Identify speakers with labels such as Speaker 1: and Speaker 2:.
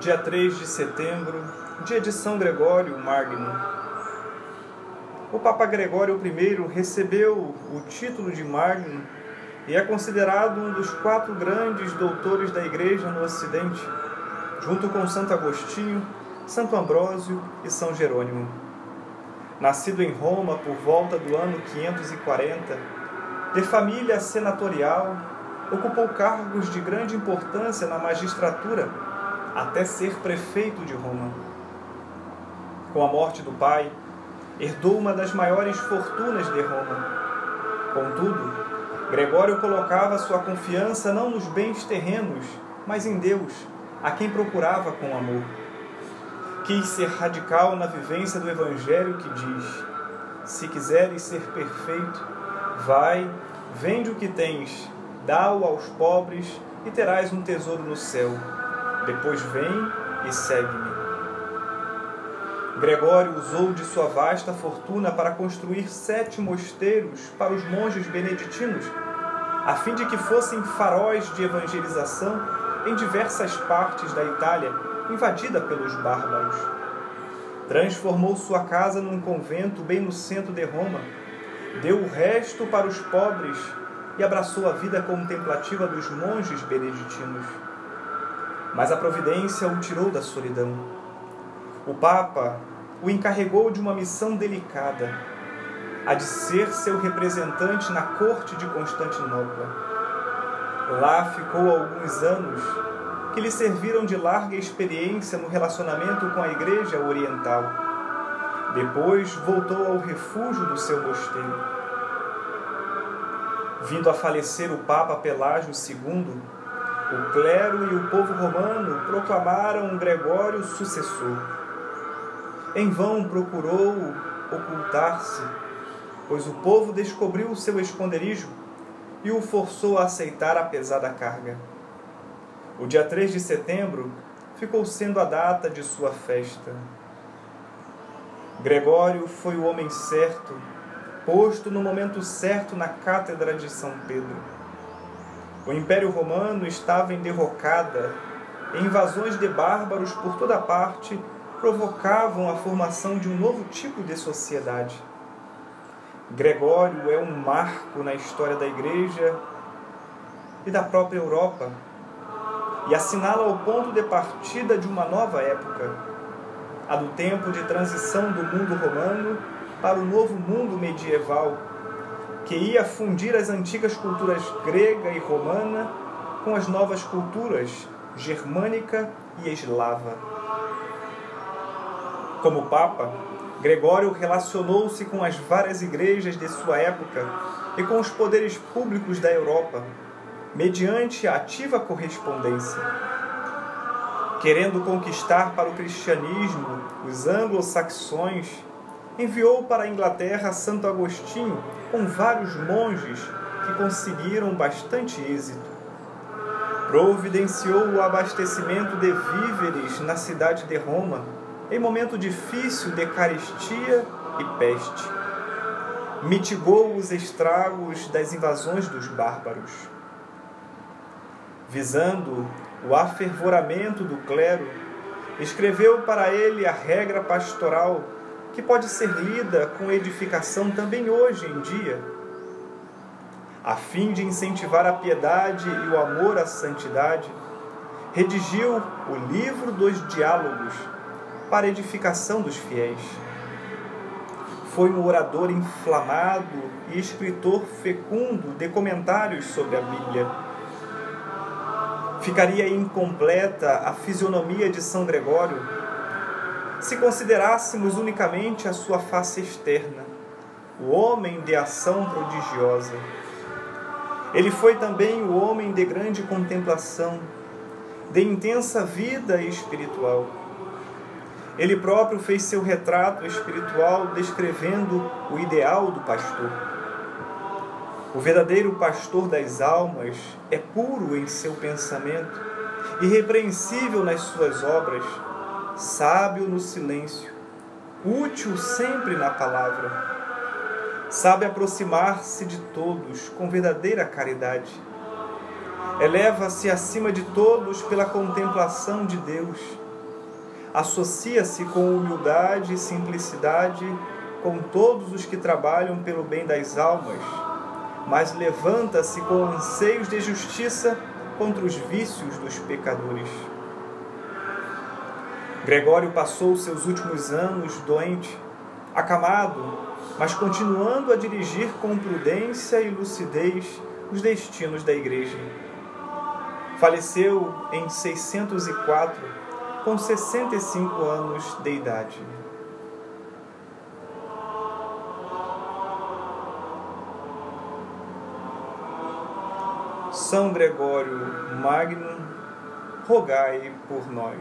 Speaker 1: dia 3 de setembro, dia de São Gregório Magno. O Papa Gregório I recebeu o título de Magno e é considerado um dos quatro grandes doutores da Igreja no Ocidente, junto com Santo Agostinho, Santo Ambrósio e São Jerônimo. Nascido em Roma por volta do ano 540, de família senatorial, ocupou cargos de grande importância na magistratura até ser prefeito de Roma. Com a morte do pai, herdou uma das maiores fortunas de Roma. Contudo, Gregório colocava sua confiança não nos bens terrenos, mas em Deus, a quem procurava com amor. Quis ser radical na vivência do Evangelho que diz: Se quiseres ser perfeito, vai, vende o que tens, dá-o aos pobres e terás um tesouro no céu depois vem e segue-me. Gregório usou de sua vasta fortuna para construir sete mosteiros para os monges beneditinos, a fim de que fossem faróis de evangelização em diversas partes da Itália, invadida pelos bárbaros. Transformou sua casa num convento bem no centro de Roma, deu o resto para os pobres e abraçou a vida contemplativa dos monges beneditinos mas a providência o tirou da solidão. O Papa o encarregou de uma missão delicada, a de ser seu representante na corte de Constantinopla. Lá ficou alguns anos que lhe serviram de larga experiência no relacionamento com a Igreja Oriental. Depois voltou ao refúgio do seu mosteiro. Vindo a falecer o Papa Pelágio II, o clero e o povo romano proclamaram Gregório sucessor. Em vão procurou ocultar-se, pois o povo descobriu o seu esconderijo e o forçou a aceitar a pesada carga. O dia 3 de setembro ficou sendo a data de sua festa. Gregório foi o homem certo, posto no momento certo na cátedra de São Pedro o Império Romano estava em derrocada, e invasões de bárbaros por toda parte provocavam a formação de um novo tipo de sociedade. Gregório é um marco na história da Igreja e da própria Europa e assinala o ponto de partida de uma nova época, a do tempo de transição do mundo romano para o novo mundo medieval que ia fundir as antigas culturas grega e romana com as novas culturas germânica e eslava. Como Papa, Gregório relacionou-se com as várias igrejas de sua época e com os poderes públicos da Europa, mediante a ativa correspondência. Querendo conquistar para o cristianismo os anglo-saxões enviou para a Inglaterra Santo Agostinho com vários monges que conseguiram bastante êxito. Providenciou o abastecimento de víveres na cidade de Roma em momento difícil de carestia e peste. Mitigou os estragos das invasões dos bárbaros. Visando o afervoramento do clero, escreveu para ele a regra pastoral que pode ser lida com edificação também hoje em dia, a fim de incentivar a piedade e o amor à santidade, redigiu o livro dos diálogos para edificação dos fiéis. Foi um orador inflamado e escritor fecundo de comentários sobre a Bíblia. Ficaria incompleta a fisionomia de São Gregório se considerássemos unicamente a sua face externa, o homem de ação prodigiosa. Ele foi também o homem de grande contemplação, de intensa vida espiritual. Ele próprio fez seu retrato espiritual descrevendo o ideal do pastor. O verdadeiro pastor das almas é puro em seu pensamento, irrepreensível nas suas obras sábio no silêncio, útil sempre na palavra. Sabe aproximar-se de todos com verdadeira caridade. Eleva-se acima de todos pela contemplação de Deus associa-se com humildade e simplicidade com todos os que trabalham pelo bem das almas, mas levanta-se com anseios de justiça contra os vícios dos pecadores. Gregório passou seus últimos anos doente, acamado, mas continuando a dirigir com prudência e lucidez os destinos da Igreja. Faleceu em 604, com 65 anos de idade. São Gregório Magno, rogai por nós.